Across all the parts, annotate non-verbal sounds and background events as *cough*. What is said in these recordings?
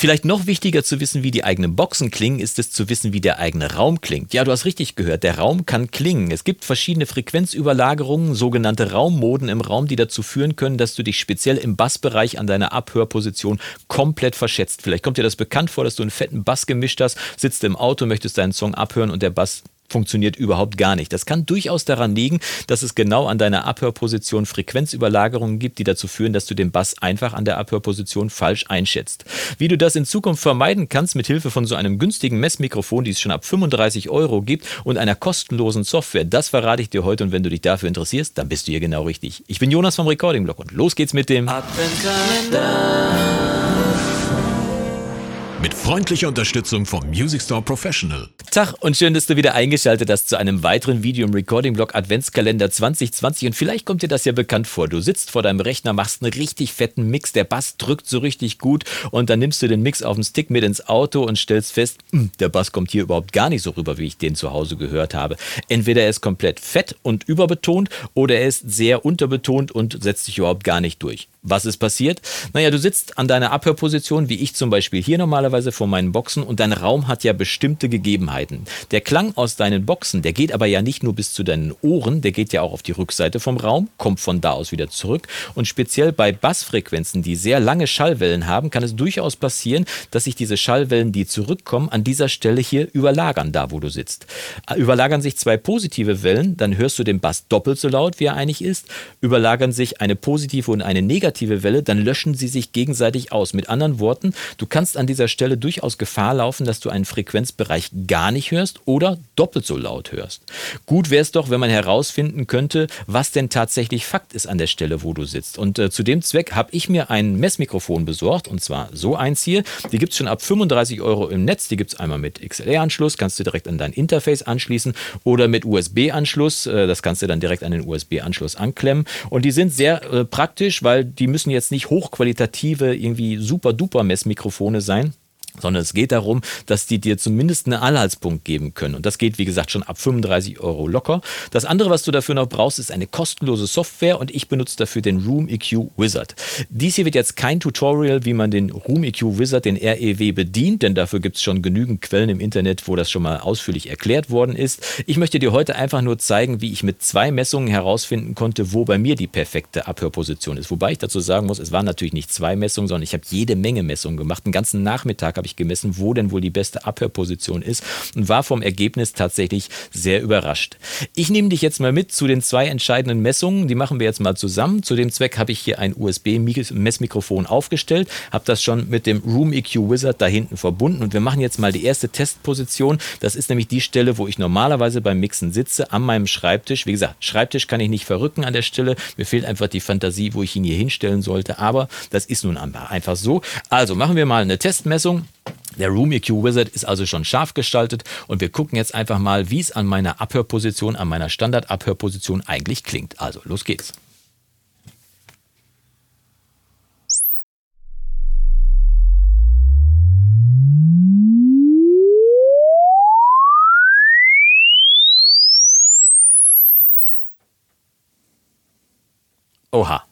Vielleicht noch wichtiger zu wissen, wie die eigenen Boxen klingen, ist es zu wissen, wie der eigene Raum klingt. Ja, du hast richtig gehört, der Raum kann klingen. Es gibt verschiedene Frequenzüberlagerungen, sogenannte Raummoden im Raum, die dazu führen können, dass du dich speziell im Bassbereich an deiner Abhörposition komplett verschätzt. Vielleicht kommt dir das bekannt vor, dass du einen fetten Bass gemischt hast, sitzt im Auto, möchtest deinen Song abhören und der Bass funktioniert überhaupt gar nicht. Das kann durchaus daran liegen, dass es genau an deiner Abhörposition Frequenzüberlagerungen gibt, die dazu führen, dass du den Bass einfach an der Abhörposition falsch einschätzt. Wie du das in Zukunft vermeiden kannst mit Hilfe von so einem günstigen Messmikrofon, die es schon ab 35 Euro gibt und einer kostenlosen Software, das verrate ich dir heute und wenn du dich dafür interessierst, dann bist du hier genau richtig. Ich bin Jonas vom Recording Blog und los geht's mit dem Adventkalender. Mit freundlicher Unterstützung vom Music Store Professional. Tag und schön, dass du wieder eingeschaltet hast zu einem weiteren Video im Recording Blog Adventskalender 2020 und vielleicht kommt dir das ja bekannt vor. Du sitzt vor deinem Rechner, machst einen richtig fetten Mix, der Bass drückt so richtig gut und dann nimmst du den Mix auf dem Stick mit ins Auto und stellst fest, hm, der Bass kommt hier überhaupt gar nicht so rüber, wie ich den zu Hause gehört habe. Entweder er ist komplett fett und überbetont oder er ist sehr unterbetont und setzt sich überhaupt gar nicht durch. Was ist passiert? Naja, du sitzt an deiner Abhörposition, wie ich zum Beispiel hier normalerweise vor meinen Boxen und dein Raum hat ja bestimmte Gegebenheiten. Der Klang aus deinen Boxen, der geht aber ja nicht nur bis zu deinen Ohren, der geht ja auch auf die Rückseite vom Raum, kommt von da aus wieder zurück und speziell bei Bassfrequenzen, die sehr lange Schallwellen haben, kann es durchaus passieren, dass sich diese Schallwellen, die zurückkommen, an dieser Stelle hier überlagern, da wo du sitzt. Überlagern sich zwei positive Wellen, dann hörst du den Bass doppelt so laut, wie er eigentlich ist. Überlagern sich eine positive und eine negative negative Welle, dann löschen sie sich gegenseitig aus. Mit anderen Worten, du kannst an dieser Stelle durchaus Gefahr laufen, dass du einen Frequenzbereich gar nicht hörst oder doppelt so laut hörst. Gut wäre es doch, wenn man herausfinden könnte, was denn tatsächlich Fakt ist an der Stelle, wo du sitzt. Und äh, zu dem Zweck habe ich mir ein Messmikrofon besorgt und zwar so eins hier. Die gibt es schon ab 35 Euro im Netz. Die gibt es einmal mit XLR-Anschluss, kannst du direkt an dein Interface anschließen oder mit USB-Anschluss. Äh, das kannst du dann direkt an den USB-Anschluss anklemmen. Und die sind sehr äh, praktisch, weil die müssen jetzt nicht hochqualitative, irgendwie super duper Messmikrofone sein, sondern es geht darum, dass die dir zumindest einen Anhaltspunkt geben können. Und das geht, wie gesagt, schon ab 35 Euro locker. Das andere, was du dafür noch brauchst, ist eine kostenlose Software und ich benutze dafür den Room EQ Wizard. Dies hier wird jetzt kein Tutorial, wie man den Room EQ Wizard, den REW, bedient, denn dafür gibt es schon genügend Quellen im Internet, wo das schon mal ausführlich erklärt worden ist. Ich möchte dir heute einfach nur zeigen, wie ich mit zwei Messungen herausfinden konnte, wo bei mir die perfekte Abhörposition ist. Wobei ich dazu sagen muss, es waren natürlich nicht zwei Messungen, sondern ich habe jede Menge Messungen gemacht. Den ganzen Nachmittag habe ich gemessen, wo denn wohl die beste Abhörposition ist und war vom Ergebnis tatsächlich sehr überrascht. Ich nehme dich jetzt mal mit zu den zwei entscheidenden Messungen, die machen wir jetzt mal zusammen. Zu dem Zweck habe ich hier ein USB-Messmikrofon aufgestellt, habe das schon mit dem Room EQ Wizard da hinten verbunden und wir machen jetzt mal die erste Testposition. Das ist nämlich die Stelle, wo ich normalerweise beim Mixen sitze, an meinem Schreibtisch. Wie gesagt, Schreibtisch kann ich nicht verrücken an der Stelle. Mir fehlt einfach die Fantasie, wo ich ihn hier hinstellen sollte, aber das ist nun einfach so. Also machen wir mal eine Testmessung. Der Room EQ Wizard ist also schon scharf gestaltet und wir gucken jetzt einfach mal, wie es an meiner Abhörposition, an meiner Standardabhörposition eigentlich klingt. Also los geht's. Oha,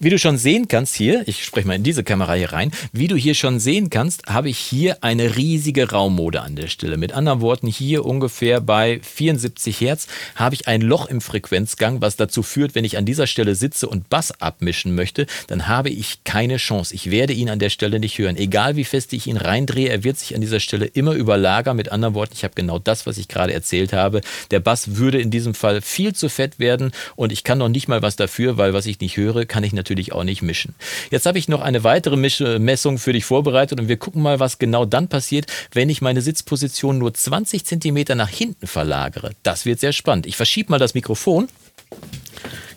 wie du schon sehen kannst hier, ich spreche mal in diese Kamera hier rein, wie du hier schon sehen kannst, habe ich hier eine riesige Raummode an der Stelle. Mit anderen Worten, hier ungefähr bei 74 Hertz habe ich ein Loch im Frequenzgang, was dazu führt, wenn ich an dieser Stelle sitze und Bass abmischen möchte, dann habe ich keine Chance. Ich werde ihn an der Stelle nicht hören. Egal wie fest ich ihn reindrehe, er wird sich an dieser Stelle immer überlagern. Mit anderen Worten, ich habe genau das, was ich gerade erzählt habe. Der Bass würde in diesem Fall viel zu fett werden und ich kann noch nicht mal was dafür, weil was ich nicht höre, kann ich natürlich natürlich auch nicht mischen. Jetzt habe ich noch eine weitere Messung für dich vorbereitet und wir gucken mal, was genau dann passiert, wenn ich meine Sitzposition nur 20 cm nach hinten verlagere. Das wird sehr spannend. Ich verschiebe mal das Mikrofon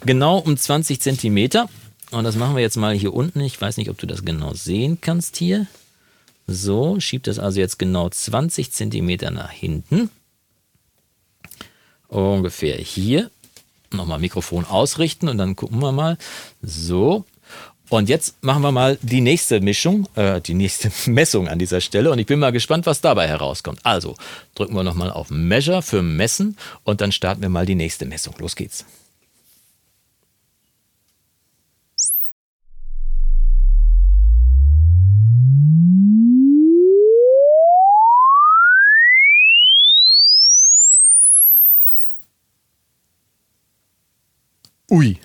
genau um 20 cm und das machen wir jetzt mal hier unten. Ich weiß nicht, ob du das genau sehen kannst hier. So, schiebe das also jetzt genau 20 cm nach hinten. Ungefähr hier nochmal Mikrofon ausrichten und dann gucken wir mal. So. Und jetzt machen wir mal die nächste Mischung, äh, die nächste *laughs* Messung an dieser Stelle. Und ich bin mal gespannt, was dabei herauskommt. Also drücken wir nochmal auf Measure für Messen und dann starten wir mal die nächste Messung. Los geht's. Oui.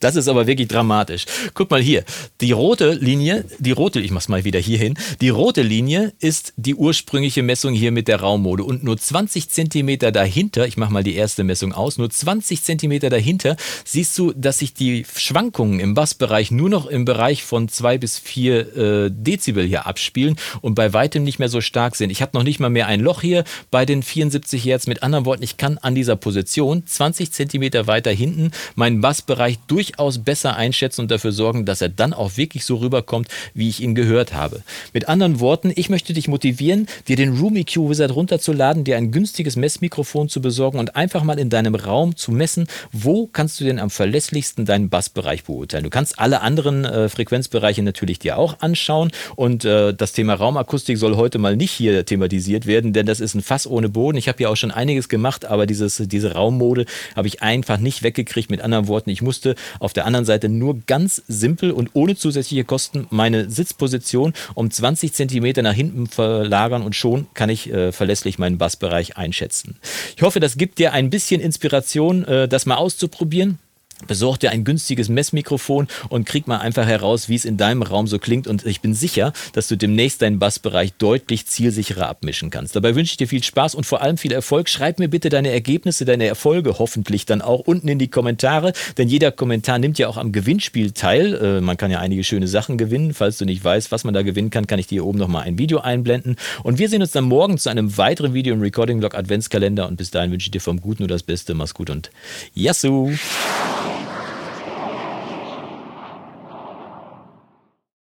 Das ist aber wirklich dramatisch. Guck mal hier. Die rote Linie, die rote, ich mach's mal wieder hier hin. Die rote Linie ist die ursprüngliche Messung hier mit der Raummode. Und nur 20 Zentimeter dahinter, ich mach mal die erste Messung aus, nur 20 Zentimeter dahinter siehst du, dass sich die Schwankungen im Bassbereich nur noch im Bereich von 2 bis 4 äh, Dezibel hier abspielen und bei weitem nicht mehr so stark sind. Ich habe noch nicht mal mehr ein Loch hier bei den 74 Hertz. Mit anderen Worten, ich kann an dieser Position 20 Zentimeter weiter hinten meinen Bass Bassbereich durchaus besser einschätzen und dafür sorgen, dass er dann auch wirklich so rüberkommt, wie ich ihn gehört habe. Mit anderen Worten, ich möchte dich motivieren, dir den Room EQ Wizard runterzuladen, dir ein günstiges Messmikrofon zu besorgen und einfach mal in deinem Raum zu messen, wo kannst du denn am verlässlichsten deinen Bassbereich beurteilen. Du kannst alle anderen äh, Frequenzbereiche natürlich dir auch anschauen und äh, das Thema Raumakustik soll heute mal nicht hier thematisiert werden, denn das ist ein Fass ohne Boden. Ich habe ja auch schon einiges gemacht, aber dieses, diese Raummode habe ich einfach nicht weggekriegt. Mit anderen Worten, ich musste auf der anderen Seite nur ganz simpel und ohne zusätzliche Kosten meine Sitzposition um 20 Zentimeter nach hinten verlagern und schon kann ich äh, verlässlich meinen Bassbereich einschätzen. Ich hoffe, das gibt dir ein bisschen Inspiration, äh, das mal auszuprobieren. Besorg dir ein günstiges Messmikrofon und krieg mal einfach heraus, wie es in deinem Raum so klingt. Und ich bin sicher, dass du demnächst deinen Bassbereich deutlich zielsicherer abmischen kannst. Dabei wünsche ich dir viel Spaß und vor allem viel Erfolg. Schreib mir bitte deine Ergebnisse, deine Erfolge hoffentlich dann auch unten in die Kommentare, denn jeder Kommentar nimmt ja auch am Gewinnspiel teil. Äh, man kann ja einige schöne Sachen gewinnen. Falls du nicht weißt, was man da gewinnen kann, kann ich dir oben nochmal ein Video einblenden. Und wir sehen uns dann morgen zu einem weiteren Video im Recording Blog Adventskalender. Und bis dahin wünsche ich dir vom Guten nur das Beste. Mach's gut und Yassou!